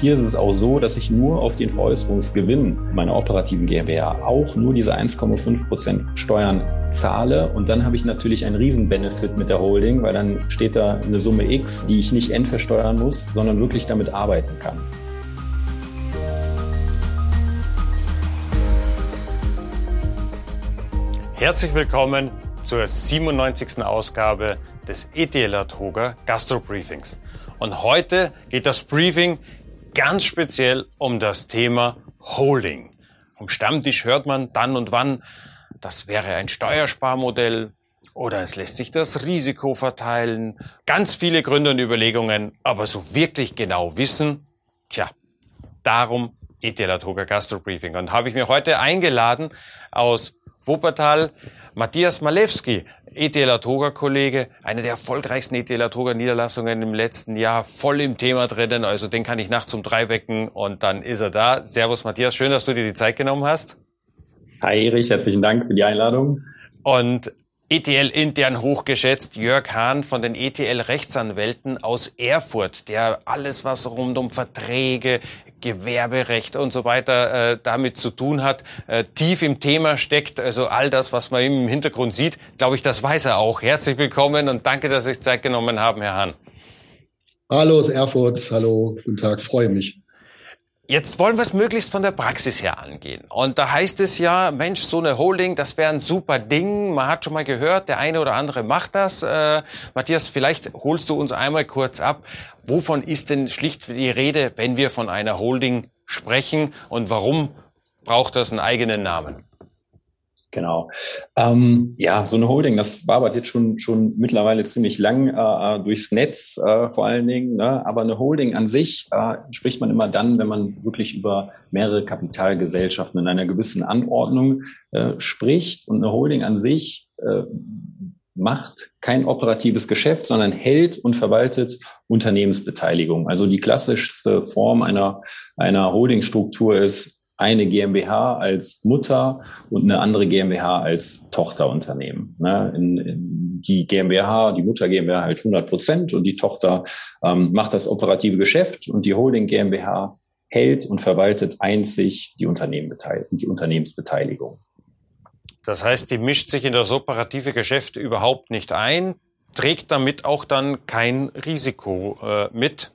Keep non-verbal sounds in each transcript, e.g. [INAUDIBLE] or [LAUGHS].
Hier ist es auch so, dass ich nur auf den Veräußerungsgewinn meiner operativen GmbH auch nur diese 1,5 Prozent Steuern zahle. Und dann habe ich natürlich einen Riesen-Benefit mit der Holding, weil dann steht da eine Summe X, die ich nicht endversteuern muss, sondern wirklich damit arbeiten kann. Herzlich willkommen zur 97. Ausgabe des ETL Toga Gastro Briefings. Und heute geht das Briefing ganz speziell um das Thema Holding. Vom Stammtisch hört man dann und wann, das wäre ein Steuersparmodell oder es lässt sich das Risiko verteilen. Ganz viele Gründe und Überlegungen, aber so wirklich genau wissen, tja, darum ETL Toga Gastro Briefing. Und habe ich mir heute eingeladen aus Wuppertal Matthias Malewski, ETL Toga Kollege, eine der erfolgreichsten ETL Toga Niederlassungen im letzten Jahr, voll im Thema drinnen, also den kann ich nachts um drei wecken und dann ist er da. Servus Matthias, schön, dass du dir die Zeit genommen hast. Hi Erich, herzlichen Dank für die Einladung. Und ETL intern hochgeschätzt, Jörg Hahn von den ETL Rechtsanwälten aus Erfurt, der alles, was rund um Verträge, Gewerberecht und so weiter äh, damit zu tun hat, äh, tief im Thema steckt. Also all das, was man im Hintergrund sieht, glaube ich, das weiß er auch. Herzlich willkommen und danke, dass Sie sich Zeit genommen haben, Herr Hahn. Hallo aus Erfurt, hallo, guten Tag, freue mich. Jetzt wollen wir es möglichst von der Praxis her angehen. Und da heißt es ja, Mensch, so eine Holding, das wäre ein super Ding. Man hat schon mal gehört, der eine oder andere macht das. Äh, Matthias, vielleicht holst du uns einmal kurz ab. Wovon ist denn schlicht die Rede, wenn wir von einer Holding sprechen? Und warum braucht das einen eigenen Namen? Genau. Ähm, ja, so eine Holding, das wabert jetzt schon, schon mittlerweile ziemlich lang äh, äh, durchs Netz äh, vor allen Dingen. Ne? Aber eine Holding an sich äh, spricht man immer dann, wenn man wirklich über mehrere Kapitalgesellschaften in einer gewissen Anordnung äh, spricht. Und eine Holding an sich äh, macht kein operatives Geschäft, sondern hält und verwaltet Unternehmensbeteiligung. Also die klassischste Form einer, einer Holdingstruktur ist eine GmbH als Mutter und eine andere GmbH als Tochterunternehmen. Ne? In, in die GmbH, die Mutter GmbH halt 100 Prozent und die Tochter ähm, macht das operative Geschäft und die Holding GmbH hält und verwaltet einzig die, Unternehmen die Unternehmensbeteiligung. Das heißt, die mischt sich in das operative Geschäft überhaupt nicht ein, trägt damit auch dann kein Risiko äh, mit.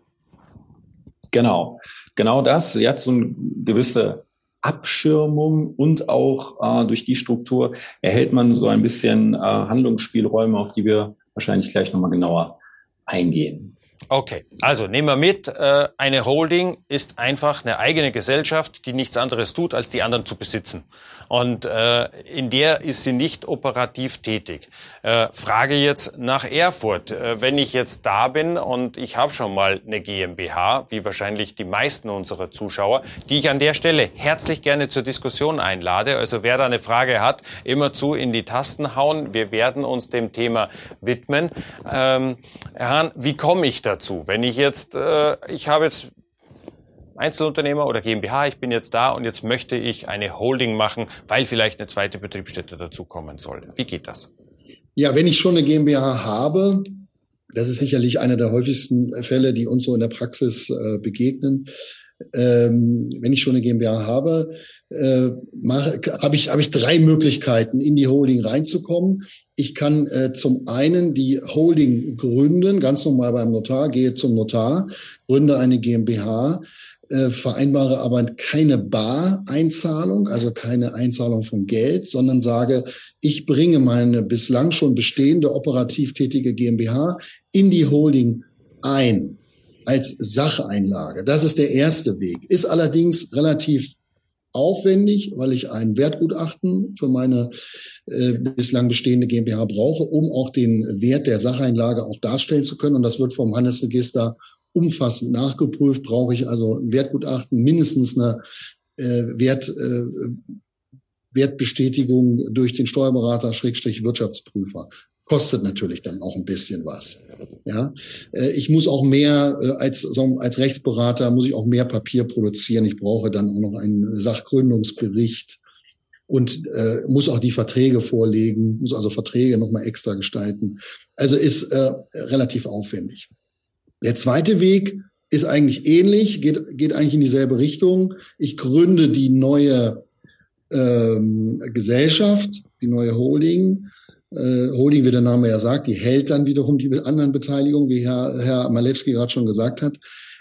Genau, genau das. Sie hat so eine gewisse Abschirmung und auch äh, durch die Struktur erhält man so ein bisschen äh, Handlungsspielräume, auf die wir wahrscheinlich gleich nochmal genauer eingehen. Okay, also nehmen wir mit, äh, eine Holding ist einfach eine eigene Gesellschaft, die nichts anderes tut, als die anderen zu besitzen. Und äh, in der ist sie nicht operativ tätig. Äh, Frage jetzt nach Erfurt. Wenn ich jetzt da bin und ich habe schon mal eine GmbH, wie wahrscheinlich die meisten unserer Zuschauer, die ich an der Stelle herzlich gerne zur Diskussion einlade. Also wer da eine Frage hat, immer zu in die Tasten hauen. Wir werden uns dem Thema widmen. Ähm, Herr Hahn, wie komme ich dazu? Wenn ich jetzt, äh, ich habe jetzt Einzelunternehmer oder GmbH, ich bin jetzt da und jetzt möchte ich eine Holding machen, weil vielleicht eine zweite Betriebsstätte dazukommen soll. Wie geht das? Ja, wenn ich schon eine GmbH habe, das ist sicherlich einer der häufigsten Fälle, die uns so in der Praxis äh, begegnen. Ähm, wenn ich schon eine GmbH habe, äh, habe ich, hab ich drei Möglichkeiten, in die Holding reinzukommen. Ich kann äh, zum einen die Holding gründen, ganz normal beim Notar, gehe zum Notar, gründe eine GmbH, äh, vereinbare aber keine Bar-Einzahlung, also keine Einzahlung von Geld, sondern sage, ich bringe meine bislang schon bestehende operativ tätige GmbH in die Holding ein als Sacheinlage. Das ist der erste Weg. Ist allerdings relativ aufwendig, weil ich ein Wertgutachten für meine äh, bislang bestehende GmbH brauche, um auch den Wert der Sacheinlage auch darstellen zu können. Und das wird vom Handelsregister umfassend nachgeprüft, brauche ich also ein Wertgutachten, mindestens eine äh, Wert, äh, Wertbestätigung durch den Steuerberater, Schrägstrich Wirtschaftsprüfer. Kostet natürlich dann auch ein bisschen was. Ja, äh, ich muss auch mehr äh, als als Rechtsberater muss ich auch mehr Papier produzieren. Ich brauche dann auch noch einen Sachgründungsbericht und äh, muss auch die Verträge vorlegen, muss also Verträge nochmal extra gestalten. Also ist äh, relativ aufwendig. Der zweite Weg ist eigentlich ähnlich, geht, geht eigentlich in dieselbe Richtung. Ich gründe die neue ähm, Gesellschaft, die neue Holding. Äh, Holding, wie der Name ja sagt, die hält dann wiederum die anderen Beteiligungen, wie Herr, Herr Malewski gerade schon gesagt hat.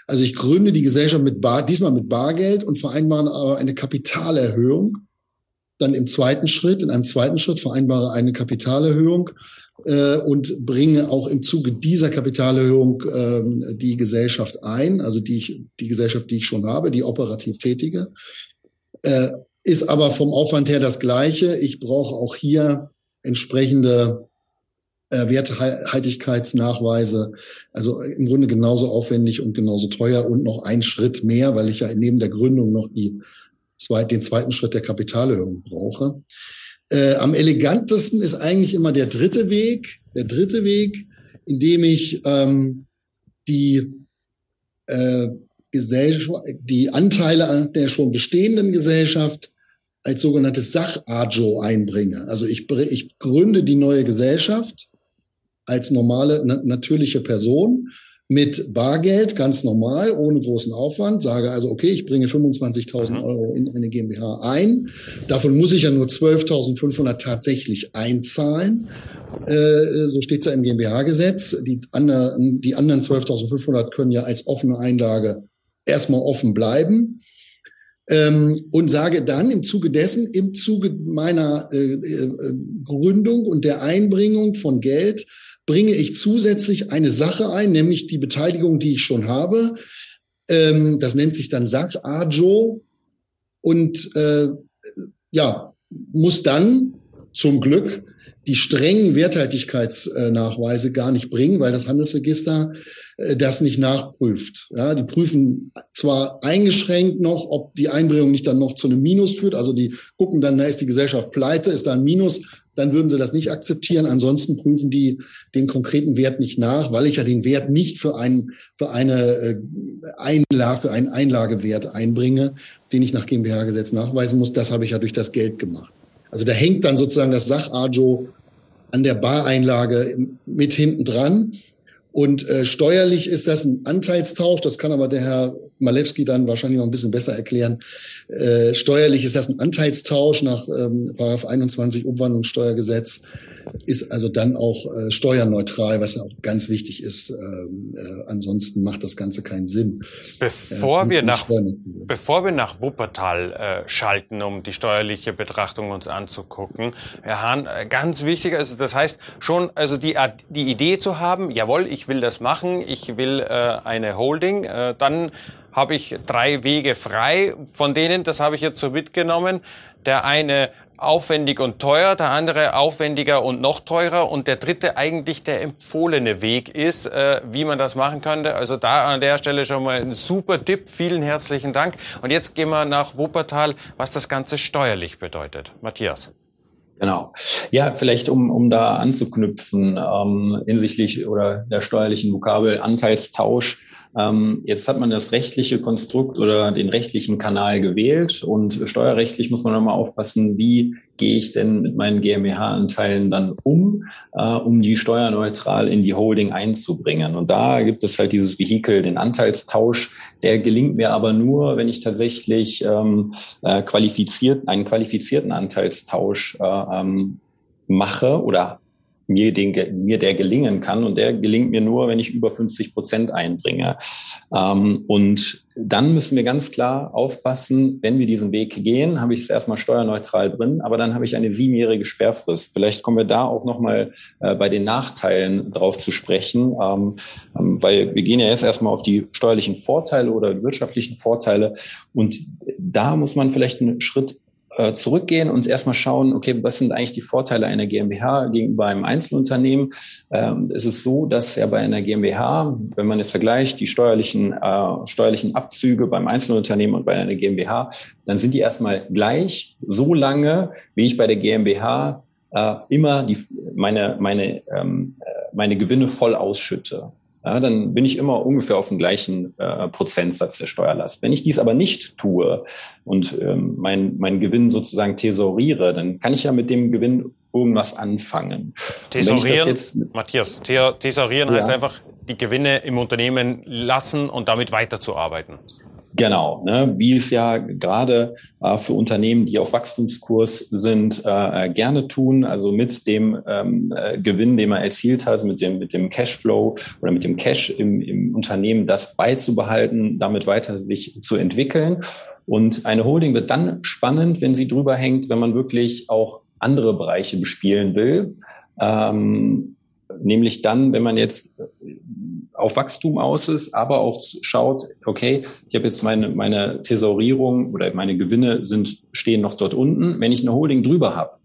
Also ich gründe die Gesellschaft mit Bar, diesmal mit Bargeld und vereinbare aber eine Kapitalerhöhung. Dann im zweiten Schritt, in einem zweiten Schritt vereinbare eine Kapitalerhöhung äh, und bringe auch im Zuge dieser Kapitalerhöhung äh, die Gesellschaft ein, also die, ich, die Gesellschaft, die ich schon habe, die operativ tätige. Äh, ist aber vom Aufwand her das Gleiche. Ich brauche auch hier entsprechende äh, Werthaltigkeitsnachweise. Also im Grunde genauso aufwendig und genauso teuer und noch einen Schritt mehr, weil ich ja neben der Gründung noch die zwei, den zweiten Schritt der Kapitalerhöhung brauche. Äh, am elegantesten ist eigentlich immer der dritte Weg, der dritte Weg, indem ich ähm, die äh, Gesellschaft, die Anteile der schon bestehenden Gesellschaft als sogenanntes Sachajo einbringe. Also ich, ich gründe die neue Gesellschaft als normale, na, natürliche Person mit Bargeld, ganz normal, ohne großen Aufwand, sage also, okay, ich bringe 25.000 mhm. Euro in eine GmbH ein. Davon muss ich ja nur 12.500 tatsächlich einzahlen. Äh, so steht es ja im GmbH-Gesetz. Die, anderen, die anderen 12.500 können ja als offene Einlage erstmal offen bleiben. Ähm, und sage dann im Zuge dessen, im Zuge meiner äh, äh, Gründung und der Einbringung von Geld, bringe ich zusätzlich eine Sache ein, nämlich die Beteiligung, die ich schon habe. Ähm, das nennt sich dann Sach-Ajo und äh, ja, muss dann zum Glück die strengen Werthaltigkeitsnachweise gar nicht bringen, weil das Handelsregister äh, das nicht nachprüft. Ja, die prüfen zwar eingeschränkt noch, ob die Einbringung nicht dann noch zu einem Minus führt. Also die gucken dann, na, ist die Gesellschaft pleite, ist da ein Minus, dann würden sie das nicht akzeptieren. Ansonsten prüfen die den konkreten Wert nicht nach, weil ich ja den Wert nicht für einen, für eine äh, Einlage, für einen Einlagewert einbringe, den ich nach GmbH-Gesetz nachweisen muss. Das habe ich ja durch das Geld gemacht. Also da hängt dann sozusagen das Sachajo an der Bareinlage mit hinten dran. Und äh, steuerlich ist das ein Anteilstausch, das kann aber der Herr Malewski dann wahrscheinlich noch ein bisschen besser erklären. Äh, steuerlich ist das ein Anteilstausch nach ähm, 21 Umwandlungssteuergesetz ist also dann auch äh, steuerneutral, was ja auch ganz wichtig ist. Ähm, äh, ansonsten macht das Ganze keinen Sinn. Bevor, äh, wir, nach, bevor wir nach Wuppertal äh, schalten, um die steuerliche Betrachtung uns anzugucken, Herr Hahn, äh, ganz wichtig, also das heißt schon, also die, die Idee zu haben, jawohl, ich will das machen, ich will äh, eine Holding, äh, dann habe ich drei Wege frei, von denen, das habe ich jetzt so mitgenommen, der eine aufwendig und teuer, der andere aufwendiger und noch teurer und der dritte eigentlich der empfohlene Weg ist, äh, wie man das machen könnte. Also da an der Stelle schon mal ein super Tipp. Vielen herzlichen Dank. Und jetzt gehen wir nach Wuppertal, was das Ganze steuerlich bedeutet. Matthias. Genau. Ja, vielleicht um, um da anzuknüpfen ähm, hinsichtlich oder der steuerlichen Vokabel Anteilstausch jetzt hat man das rechtliche Konstrukt oder den rechtlichen Kanal gewählt und steuerrechtlich muss man nochmal aufpassen, wie gehe ich denn mit meinen GmbH-Anteilen dann um, äh, um die steuerneutral in die Holding einzubringen. Und da gibt es halt dieses Vehikel, den Anteilstausch, der gelingt mir aber nur, wenn ich tatsächlich ähm, äh, qualifiziert, einen qualifizierten Anteilstausch äh, ähm, mache oder mir, den, mir der gelingen kann. Und der gelingt mir nur, wenn ich über 50 Prozent einbringe. Ähm, und dann müssen wir ganz klar aufpassen, wenn wir diesen Weg gehen, habe ich es erstmal steuerneutral drin, aber dann habe ich eine siebenjährige Sperrfrist. Vielleicht kommen wir da auch nochmal äh, bei den Nachteilen drauf zu sprechen, ähm, ähm, weil wir gehen ja jetzt erstmal auf die steuerlichen Vorteile oder wirtschaftlichen Vorteile und da muss man vielleicht einen Schritt äh, zurückgehen und erstmal schauen, okay, was sind eigentlich die Vorteile einer GmbH gegenüber einem Einzelunternehmen? Ähm, es ist so, dass ja bei einer GmbH, wenn man es vergleicht, die steuerlichen, äh, steuerlichen Abzüge beim Einzelunternehmen und bei einer GmbH, dann sind die erstmal gleich, so lange, wie ich bei der GmbH äh, immer die, meine, meine, ähm, äh, meine Gewinne voll ausschütte ja, dann bin ich immer ungefähr auf dem gleichen äh, Prozentsatz der Steuerlast. Wenn ich dies aber nicht tue und ähm, mein, mein Gewinn sozusagen tesoriere, dann kann ich ja mit dem Gewinn irgendwas anfangen. Tesorieren, jetzt, Matthias, tesorieren ja. heißt einfach die Gewinne im Unternehmen lassen und damit weiterzuarbeiten. Genau, ne, wie es ja gerade äh, für Unternehmen, die auf Wachstumskurs sind, äh, gerne tun, also mit dem ähm, äh, Gewinn, den man erzielt hat, mit dem, mit dem Cashflow oder mit dem Cash im, im Unternehmen, das beizubehalten, damit weiter sich zu entwickeln. Und eine Holding wird dann spannend, wenn sie drüber hängt, wenn man wirklich auch andere Bereiche bespielen will. Ähm, nämlich dann, wenn man jetzt auf Wachstum aus ist, aber auch schaut, okay, ich habe jetzt meine, meine Thesaurierung oder meine Gewinne sind, stehen noch dort unten. Wenn ich eine Holding drüber habe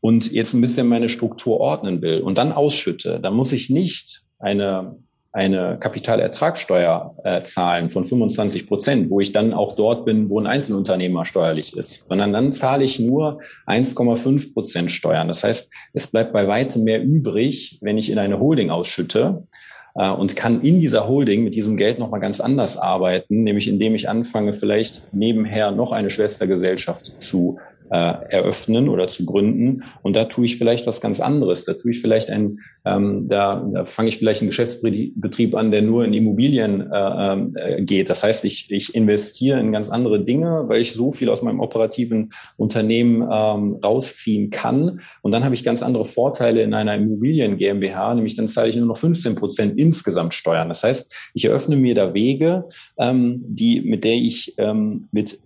und jetzt ein bisschen meine Struktur ordnen will und dann ausschütte, dann muss ich nicht eine eine Kapitalertragssteuer äh, zahlen von 25 Prozent, wo ich dann auch dort bin, wo ein Einzelunternehmer steuerlich ist, sondern dann zahle ich nur 1,5 Prozent Steuern. Das heißt, es bleibt bei weitem mehr übrig, wenn ich in eine Holding ausschütte und kann in dieser Holding mit diesem Geld nochmal ganz anders arbeiten, nämlich indem ich anfange, vielleicht nebenher noch eine Schwestergesellschaft zu äh, eröffnen oder zu gründen. Und da tue ich vielleicht was ganz anderes. Da tue ich vielleicht ein, ähm, da, da fange ich vielleicht einen Geschäftsbetrieb an, der nur in Immobilien äh, äh, geht. Das heißt, ich, ich investiere in ganz andere Dinge, weil ich so viel aus meinem operativen Unternehmen ähm, rausziehen kann. Und dann habe ich ganz andere Vorteile in einer Immobilien GmbH, nämlich dann zahle ich nur noch 15 Prozent insgesamt Steuern. Das heißt, ich eröffne mir da Wege, ähm, die, mit der ich ähm, mit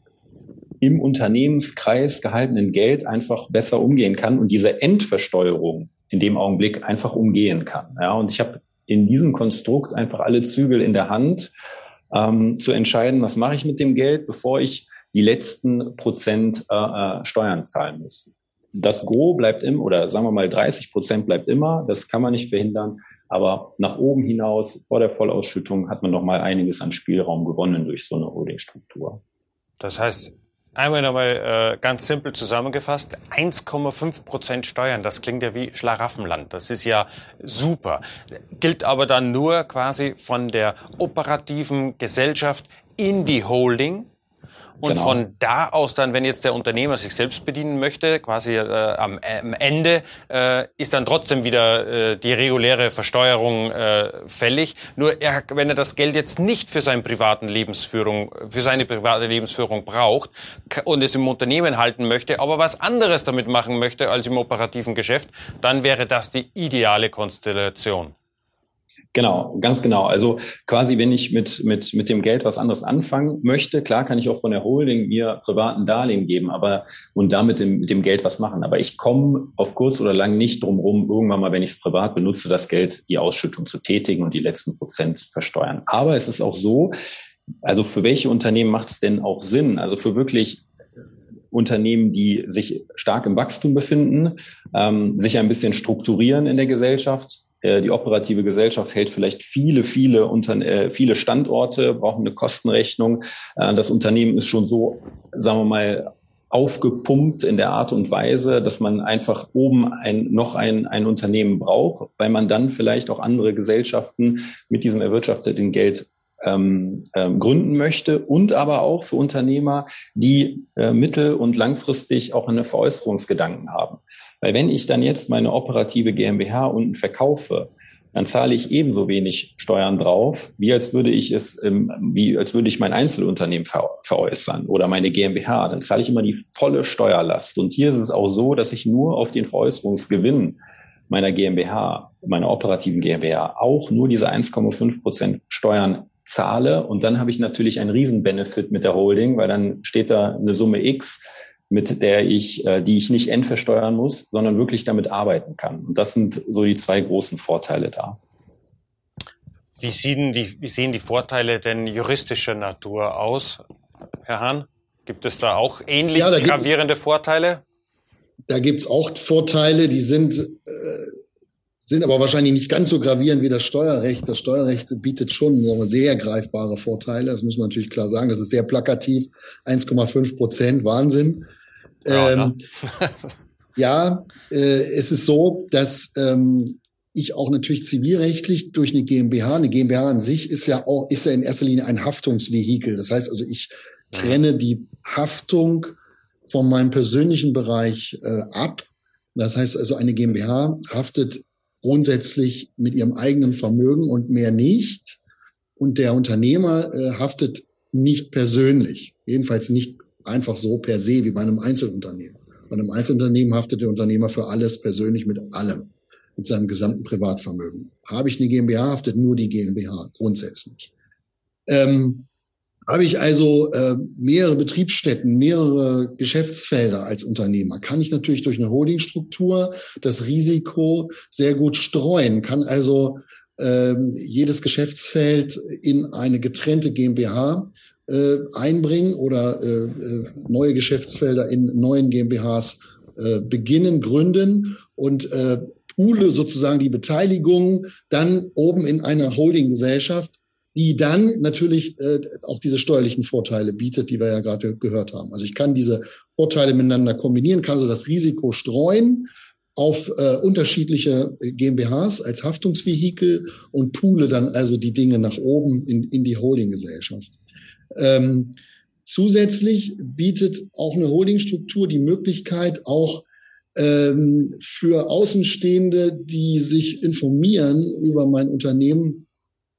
im Unternehmenskreis gehaltenen Geld einfach besser umgehen kann und diese Endversteuerung in dem Augenblick einfach umgehen kann. Ja, und ich habe in diesem Konstrukt einfach alle Zügel in der Hand, ähm, zu entscheiden, was mache ich mit dem Geld, bevor ich die letzten Prozent äh, äh Steuern zahlen muss. Das Gros bleibt immer, oder sagen wir mal 30 Prozent bleibt immer, das kann man nicht verhindern. Aber nach oben hinaus, vor der Vollausschüttung, hat man noch mal einiges an Spielraum gewonnen durch so eine Holdingstruktur. Das heißt, Einmal nochmal äh, ganz simpel zusammengefasst, 1,5 Prozent Steuern, das klingt ja wie Schlaraffenland, das ist ja super. Gilt aber dann nur quasi von der operativen Gesellschaft in die Holding und genau. von da aus dann, wenn jetzt der Unternehmer sich selbst bedienen möchte, quasi äh, am, äh, am Ende, äh, ist dann trotzdem wieder äh, die reguläre Versteuerung äh, fällig. Nur er, wenn er das Geld jetzt nicht für seine privaten Lebensführung, für seine private Lebensführung braucht und es im Unternehmen halten möchte, aber was anderes damit machen möchte als im operativen Geschäft, dann wäre das die ideale Konstellation. Genau, ganz genau. Also quasi, wenn ich mit, mit, mit dem Geld was anderes anfangen möchte, klar kann ich auch von der Holding mir privaten Darlehen geben, aber und damit dem, mit dem Geld was machen. Aber ich komme auf kurz oder lang nicht drum rum, irgendwann mal, wenn ich es privat benutze, das Geld, die Ausschüttung zu tätigen und die letzten Prozent versteuern. Aber es ist auch so, also für welche Unternehmen macht es denn auch Sinn? Also für wirklich Unternehmen, die sich stark im Wachstum befinden, ähm, sich ein bisschen strukturieren in der Gesellschaft, die operative Gesellschaft hält vielleicht viele, viele, Unter äh, viele Standorte, braucht eine Kostenrechnung. Äh, das Unternehmen ist schon so, sagen wir mal, aufgepumpt in der Art und Weise, dass man einfach oben ein, noch ein, ein Unternehmen braucht, weil man dann vielleicht auch andere Gesellschaften mit diesem erwirtschafteten Geld ähm, ähm, gründen möchte und aber auch für Unternehmer, die äh, mittel- und langfristig auch eine Veräußerungsgedanken haben. Weil wenn ich dann jetzt meine operative GmbH unten verkaufe, dann zahle ich ebenso wenig Steuern drauf, wie als würde ich es, wie als würde ich mein Einzelunternehmen ver veräußern oder meine GmbH. Dann zahle ich immer die volle Steuerlast. Und hier ist es auch so, dass ich nur auf den Veräußerungsgewinn meiner GmbH, meiner operativen GmbH, auch nur diese 1,5 Prozent Steuern zahle. Und dann habe ich natürlich einen Riesenbenefit mit der Holding, weil dann steht da eine Summe X, mit der ich, äh, die ich nicht endversteuern muss, sondern wirklich damit arbeiten kann. Und das sind so die zwei großen Vorteile da. Wie sehen die, wie sehen die Vorteile denn juristischer Natur aus, Herr Hahn? Gibt es da auch ähnlich ja, gravierende Vorteile? Da gibt's auch Vorteile, die sind, äh, sind aber wahrscheinlich nicht ganz so gravierend wie das Steuerrecht. Das Steuerrecht bietet schon wir, sehr greifbare Vorteile. Das muss man natürlich klar sagen. Das ist sehr plakativ. 1,5 Prozent, Wahnsinn. Ja, ähm, ne? [LAUGHS] ja äh, es ist so, dass ähm, ich auch natürlich zivilrechtlich durch eine GmbH, eine GmbH an sich ist ja auch, ist ja in erster Linie ein Haftungsvehikel. Das heißt also, ich trenne die Haftung von meinem persönlichen Bereich äh, ab. Das heißt also, eine GmbH haftet grundsätzlich mit ihrem eigenen Vermögen und mehr nicht. Und der Unternehmer äh, haftet nicht persönlich, jedenfalls nicht einfach so per se wie bei einem Einzelunternehmen. Bei einem Einzelunternehmen haftet der Unternehmer für alles persönlich mit allem, mit seinem gesamten Privatvermögen. Habe ich eine GmbH, haftet nur die GmbH grundsätzlich. Ähm, habe ich also äh, mehrere Betriebsstätten, mehrere Geschäftsfelder als Unternehmer, kann ich natürlich durch eine Holdingstruktur das Risiko sehr gut streuen, kann also äh, jedes Geschäftsfeld in eine getrennte GmbH äh, einbringen oder äh, äh, neue Geschäftsfelder in neuen GmbHs äh, beginnen, gründen und äh, poole sozusagen die Beteiligung dann oben in einer Holdinggesellschaft die dann natürlich äh, auch diese steuerlichen Vorteile bietet, die wir ja gerade gehört haben. Also ich kann diese Vorteile miteinander kombinieren, kann also das Risiko streuen auf äh, unterschiedliche GmbHs als Haftungsvehikel und poole dann also die Dinge nach oben in, in die Holdinggesellschaft. Ähm, zusätzlich bietet auch eine Holdingstruktur die Möglichkeit, auch ähm, für Außenstehende, die sich informieren über mein Unternehmen,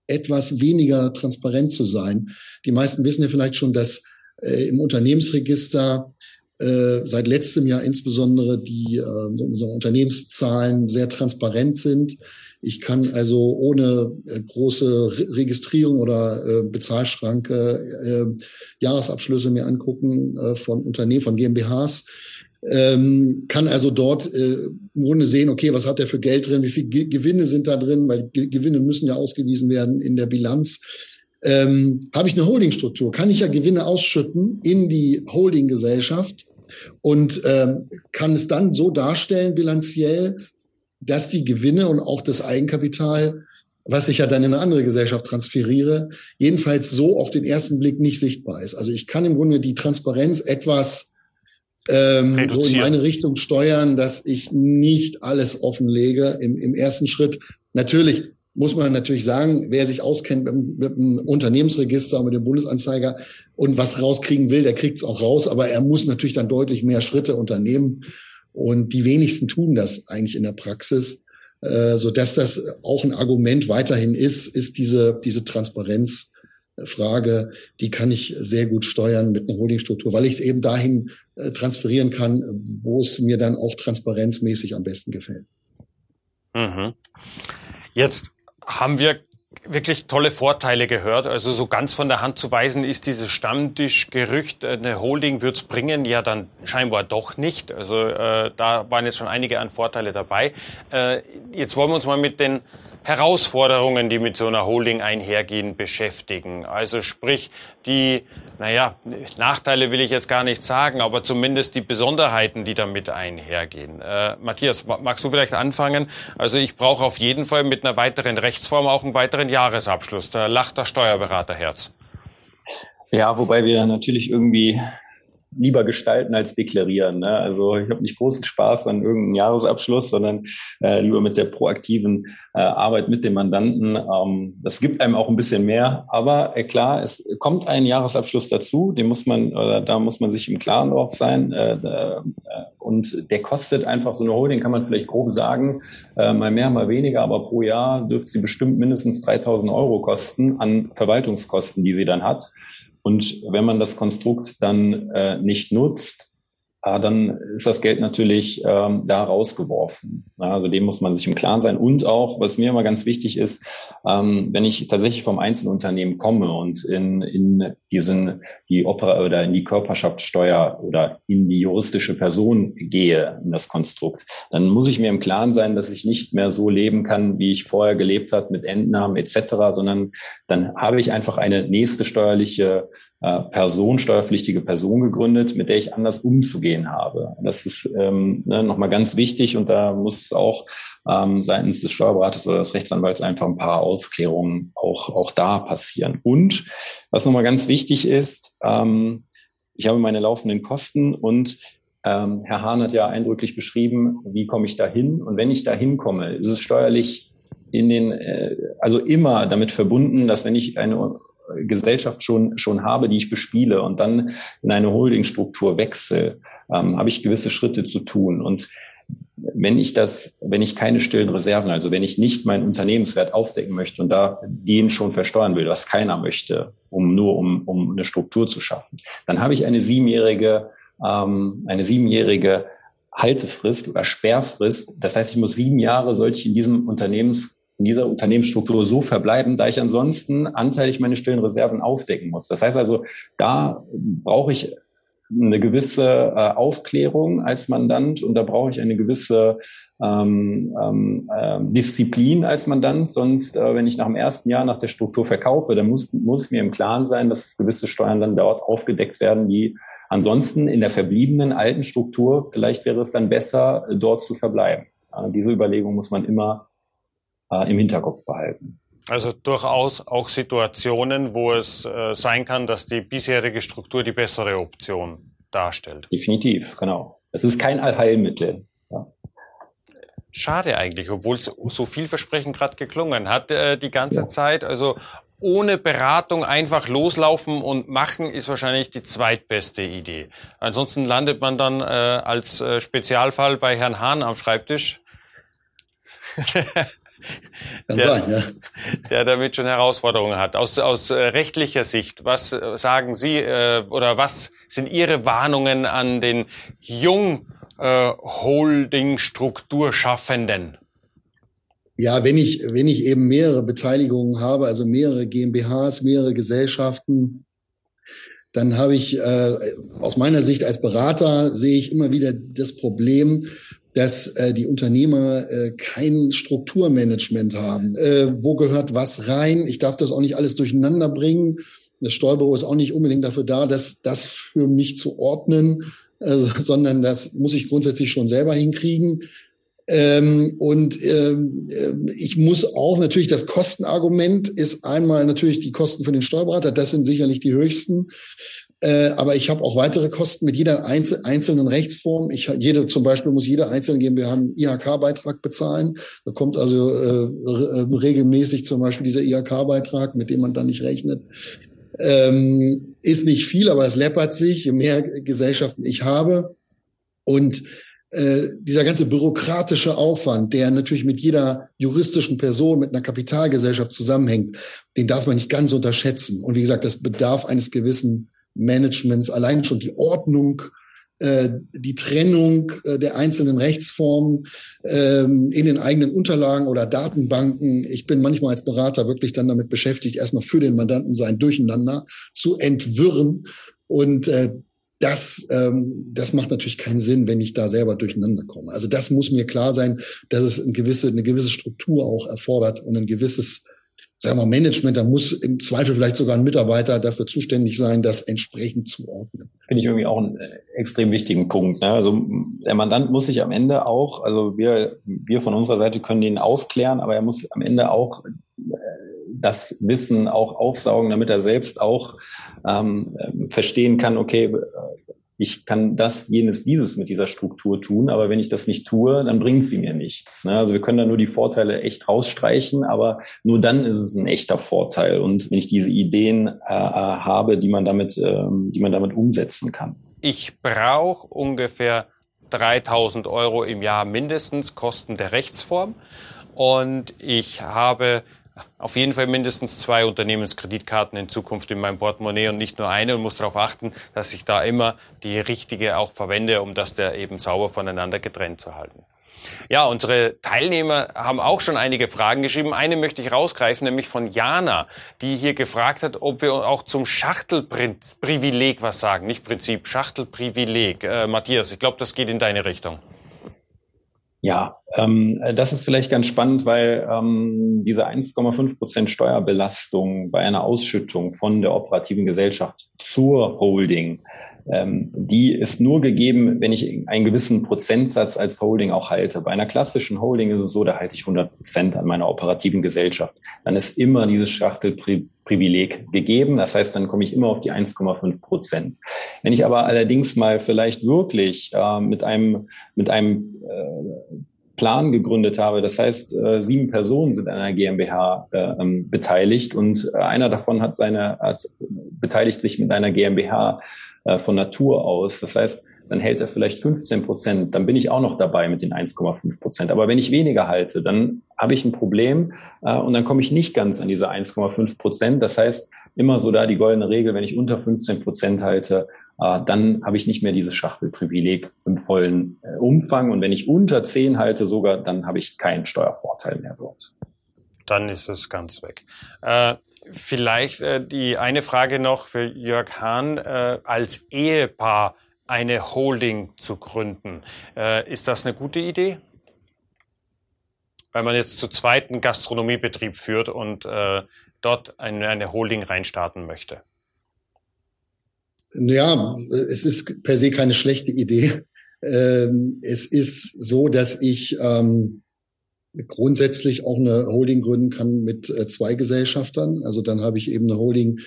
etwas weniger transparent zu sein. Die meisten wissen ja vielleicht schon, dass äh, im Unternehmensregister äh, seit letztem Jahr insbesondere die äh, unsere Unternehmenszahlen sehr transparent sind. Ich kann also ohne äh, große Re Registrierung oder äh, Bezahlschranke äh, Jahresabschlüsse mir angucken äh, von Unternehmen, von GmbHs ähm, kann also dort äh, im Grunde sehen, okay, was hat der für Geld drin, wie viel Ge Gewinne sind da drin, weil Ge Gewinne müssen ja ausgewiesen werden in der Bilanz. Ähm, Habe ich eine Holdingstruktur, kann ich ja Gewinne ausschütten in die Holdinggesellschaft und ähm, kann es dann so darstellen, bilanziell, dass die Gewinne und auch das Eigenkapital, was ich ja dann in eine andere Gesellschaft transferiere, jedenfalls so auf den ersten Blick nicht sichtbar ist. Also ich kann im Grunde die Transparenz etwas ähm, so in meine Richtung steuern, dass ich nicht alles offenlege im, im ersten Schritt. Natürlich muss man natürlich sagen, wer sich auskennt mit, mit dem Unternehmensregister, mit dem Bundesanzeiger und was rauskriegen will, der kriegt es auch raus, aber er muss natürlich dann deutlich mehr Schritte unternehmen. Und die wenigsten tun das eigentlich in der Praxis. Äh, so dass das auch ein Argument weiterhin ist, ist diese, diese Transparenz Frage, die kann ich sehr gut steuern mit einer Holdingstruktur, weil ich es eben dahin äh, transferieren kann, wo es mir dann auch transparenzmäßig am besten gefällt. Mhm. Jetzt haben wir wirklich tolle Vorteile gehört. Also so ganz von der Hand zu weisen ist dieses Stammtischgerücht, eine Holding wird's bringen, ja dann scheinbar doch nicht. Also äh, da waren jetzt schon einige an Vorteile dabei. Äh, jetzt wollen wir uns mal mit den Herausforderungen, die mit so einer Holding einhergehen, beschäftigen. Also sprich, die, naja, Nachteile will ich jetzt gar nicht sagen, aber zumindest die Besonderheiten, die damit einhergehen. Äh, Matthias, magst du vielleicht anfangen? Also ich brauche auf jeden Fall mit einer weiteren Rechtsform auch einen weiteren Jahresabschluss. Da lacht das Steuerberaterherz. Ja, wobei wir natürlich irgendwie lieber gestalten als deklarieren. Ne? Also ich habe nicht großen Spaß an irgendeinem Jahresabschluss, sondern äh, lieber mit der proaktiven äh, Arbeit mit dem Mandanten. Ähm, das gibt einem auch ein bisschen mehr. Aber äh, klar, es kommt ein Jahresabschluss dazu, den muss man, oder da muss man sich im Klaren drauf sein. Äh, äh, und der kostet einfach so eine Holding, kann man vielleicht grob sagen, äh, mal mehr, mal weniger, aber pro Jahr dürfte sie bestimmt mindestens 3000 Euro kosten an Verwaltungskosten, die sie dann hat. Und wenn man das Konstrukt dann äh, nicht nutzt, dann ist das Geld natürlich ähm, da rausgeworfen. Also dem muss man sich im Klaren sein. Und auch, was mir immer ganz wichtig ist, ähm, wenn ich tatsächlich vom Einzelunternehmen komme und in, in diesen, die Opera oder in die Körperschaftssteuer oder in die juristische Person gehe, in das Konstrukt, dann muss ich mir im Klaren sein, dass ich nicht mehr so leben kann, wie ich vorher gelebt habe mit Entnahmen etc., sondern dann habe ich einfach eine nächste steuerliche äh, Person, steuerpflichtige Person gegründet, mit der ich anders umzugehen habe. Das ist ähm, ne, nochmal ganz wichtig und da muss auch ähm, seitens des Steuerberaters oder des Rechtsanwalts einfach ein paar Aufklärungen auch, auch da passieren. Und was nochmal ganz wichtig ist, ähm, ich habe meine laufenden Kosten und ähm, Herr Hahn hat ja eindrücklich beschrieben, wie komme ich da hin. Und wenn ich da hinkomme, ist es steuerlich in den, äh, also immer damit verbunden, dass wenn ich eine Gesellschaft schon, schon habe, die ich bespiele und dann in eine Holdingstruktur wechsle, ähm, habe ich gewisse Schritte zu tun. Und wenn ich das, wenn ich keine stillen Reserven, also wenn ich nicht meinen Unternehmenswert aufdecken möchte und da den schon versteuern will, was keiner möchte, um nur um, um eine Struktur zu schaffen, dann habe ich eine siebenjährige, ähm, eine siebenjährige Haltefrist oder Sperrfrist. Das heißt, ich muss sieben Jahre sollte ich in diesem Unternehmens in dieser Unternehmensstruktur so verbleiben, da ich ansonsten anteilig meine stillen Reserven aufdecken muss. Das heißt also, da brauche ich eine gewisse äh, Aufklärung als Mandant und da brauche ich eine gewisse ähm, ähm, äh, Disziplin als Mandant. Sonst, äh, wenn ich nach dem ersten Jahr nach der Struktur verkaufe, dann muss, muss mir im Klaren sein, dass gewisse Steuern dann dort aufgedeckt werden, die ansonsten in der verbliebenen alten Struktur, vielleicht wäre es dann besser, dort zu verbleiben. Äh, diese Überlegung muss man immer äh, im Hinterkopf behalten. Also durchaus auch Situationen, wo es äh, sein kann, dass die bisherige Struktur die bessere Option darstellt. Definitiv, genau. Es ist kein Allheilmittel. Ja. Schade eigentlich, obwohl es so vielversprechend gerade geklungen hat äh, die ganze ja. Zeit. Also ohne Beratung einfach loslaufen und machen ist wahrscheinlich die zweitbeste Idee. Ansonsten landet man dann äh, als Spezialfall bei Herrn Hahn am Schreibtisch. [LAUGHS] [LAUGHS] Kann der, sein, ja. Der damit schon Herausforderungen hat. Aus, aus äh, rechtlicher Sicht, was äh, sagen Sie äh, oder was sind Ihre Warnungen an den jung äh, Holding-Strukturschaffenden? Ja, wenn ich, wenn ich eben mehrere Beteiligungen habe, also mehrere GmbHs, mehrere Gesellschaften, dann habe ich äh, aus meiner Sicht als Berater sehe ich immer wieder das Problem, dass äh, die Unternehmer äh, kein Strukturmanagement haben. Äh, wo gehört was rein? Ich darf das auch nicht alles durcheinander bringen. Das Steuerbüro ist auch nicht unbedingt dafür da, das, das für mich zu ordnen, äh, [LAUGHS] sondern das muss ich grundsätzlich schon selber hinkriegen. Ähm, und ähm, äh, ich muss auch natürlich, das Kostenargument ist einmal natürlich die Kosten für den Steuerberater, das sind sicherlich die höchsten. Äh, aber ich habe auch weitere Kosten mit jeder einzel einzelnen Rechtsform. Ich jede zum Beispiel muss jeder einzelne GmbH einen IHK-Beitrag bezahlen. Da kommt also äh, äh regelmäßig zum Beispiel dieser IHK-Beitrag, mit dem man dann nicht rechnet. Ähm, ist nicht viel, aber es läppert sich, je mehr Gesellschaften ich habe. Und äh, dieser ganze bürokratische Aufwand, der natürlich mit jeder juristischen Person, mit einer Kapitalgesellschaft zusammenhängt, den darf man nicht ganz unterschätzen. Und wie gesagt, das bedarf eines gewissen Managements, allein schon die Ordnung, äh, die Trennung äh, der einzelnen Rechtsformen ähm, in den eigenen Unterlagen oder Datenbanken. Ich bin manchmal als Berater wirklich dann damit beschäftigt, erstmal für den Mandanten sein Durcheinander zu entwirren. Und äh, das, ähm, das macht natürlich keinen Sinn, wenn ich da selber durcheinander komme. Also das muss mir klar sein, dass es eine gewisse, eine gewisse Struktur auch erfordert und ein gewisses sagen wir, Management, da muss im Zweifel vielleicht sogar ein Mitarbeiter dafür zuständig sein, das entsprechend zu ordnen. Finde ich irgendwie auch einen äh, extrem wichtigen Punkt. Ne? Also der Mandant muss sich am Ende auch, also wir, wir von unserer Seite können ihn aufklären, aber er muss am Ende auch äh, das Wissen auch aufsaugen, damit er selbst auch ähm, verstehen kann, okay, ich kann das, jenes, dieses mit dieser Struktur tun, aber wenn ich das nicht tue, dann bringt sie mir nichts. Ne? Also wir können da nur die Vorteile echt rausstreichen, aber nur dann ist es ein echter Vorteil. Und wenn ich diese Ideen äh, äh habe, die man damit, äh, die man damit umsetzen kann. Ich brauche ungefähr 3000 Euro im Jahr mindestens Kosten der Rechtsform. Und ich habe auf jeden Fall mindestens zwei Unternehmenskreditkarten in Zukunft in meinem Portemonnaie und nicht nur eine und muss darauf achten, dass ich da immer die richtige auch verwende, um das der eben sauber voneinander getrennt zu halten. Ja, unsere Teilnehmer haben auch schon einige Fragen geschrieben. Eine möchte ich rausgreifen, nämlich von Jana, die hier gefragt hat, ob wir auch zum Schachtelprivileg was sagen. Nicht Prinzip, Schachtelprivileg. Äh, Matthias, ich glaube, das geht in deine Richtung. Ja, ähm, das ist vielleicht ganz spannend, weil ähm, diese 1,5 Prozent Steuerbelastung bei einer Ausschüttung von der operativen Gesellschaft zur Holding ähm, die ist nur gegeben, wenn ich einen gewissen Prozentsatz als Holding auch halte. Bei einer klassischen Holding ist es so, da halte ich 100 Prozent an meiner operativen Gesellschaft. Dann ist immer dieses Schachtelprivileg gegeben. Das heißt, dann komme ich immer auf die 1,5 Prozent. Wenn ich aber allerdings mal vielleicht wirklich äh, mit einem, mit einem äh, Plan gegründet habe. Das heißt, äh, sieben Personen sind an einer GmbH äh, ähm, beteiligt und äh, einer davon hat seine, hat, beteiligt sich mit einer GmbH äh, von Natur aus. Das heißt, dann hält er vielleicht 15 Prozent, dann bin ich auch noch dabei mit den 1,5 Prozent. Aber wenn ich weniger halte, dann habe ich ein Problem äh, und dann komme ich nicht ganz an diese 1,5 Prozent. Das heißt, immer so da die goldene Regel, wenn ich unter 15 Prozent halte, dann habe ich nicht mehr dieses Schachtelprivileg im vollen äh, Umfang. Und wenn ich unter 10 halte sogar, dann habe ich keinen Steuervorteil mehr dort. Dann ist es ganz weg. Äh Vielleicht äh, die eine Frage noch für Jörg Hahn. Äh, als Ehepaar eine Holding zu gründen, äh, ist das eine gute Idee? Weil man jetzt zu zweiten Gastronomiebetrieb führt und äh, dort eine Holding reinstarten möchte. Ja, es ist per se keine schlechte Idee. Ähm, es ist so, dass ich ähm, grundsätzlich auch eine Holding gründen kann mit äh, zwei Gesellschaftern. Also dann habe ich eben eine Holding,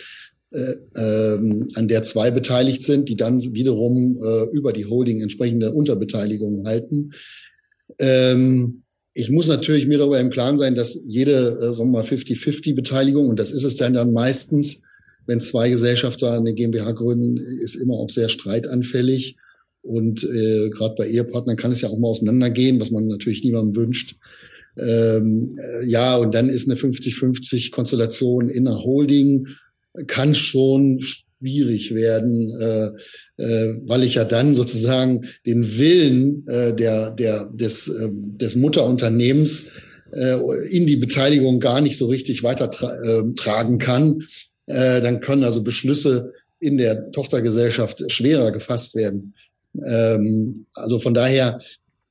äh, ähm, an der zwei beteiligt sind, die dann wiederum äh, über die Holding entsprechende Unterbeteiligungen halten. Ich muss natürlich mir darüber im Klaren sein, dass jede, sagen wir mal, 50-50-Beteiligung, und das ist es dann dann meistens, wenn zwei Gesellschafter eine GmbH gründen, ist immer auch sehr streitanfällig. Und äh, gerade bei Ehepartnern kann es ja auch mal auseinandergehen, was man natürlich niemandem wünscht. Ähm, äh, ja, und dann ist eine 50-50 Konstellation in einer Holding, kann schon schwierig werden, äh, äh, weil ich ja dann sozusagen den Willen äh, der, der, des, äh, des Mutterunternehmens äh, in die Beteiligung gar nicht so richtig weitertragen äh, kann. Äh, dann können also Beschlüsse in der Tochtergesellschaft schwerer gefasst werden. Ähm, also von daher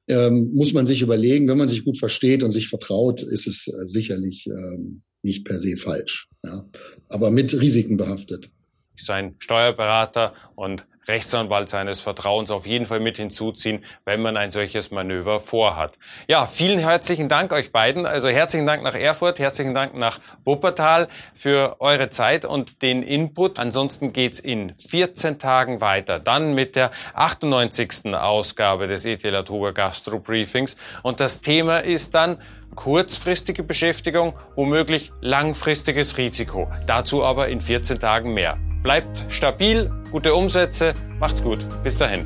ähm, muss man sich überlegen, wenn man sich gut versteht und sich vertraut, ist es äh, sicherlich ähm, nicht per se falsch, ja. aber mit Risiken behaftet. Sein Steuerberater und Rechtsanwalt seines Vertrauens auf jeden Fall mit hinzuziehen, wenn man ein solches Manöver vorhat. Ja, vielen herzlichen Dank euch beiden. Also herzlichen Dank nach Erfurt, herzlichen Dank nach Wuppertal für eure Zeit und den Input. Ansonsten geht's in 14 Tagen weiter. Dann mit der 98. Ausgabe des ETL Toga Gastro Briefings. Und das Thema ist dann kurzfristige Beschäftigung, womöglich langfristiges Risiko. Dazu aber in 14 Tagen mehr. Bleibt stabil, gute Umsätze, macht's gut. Bis dahin.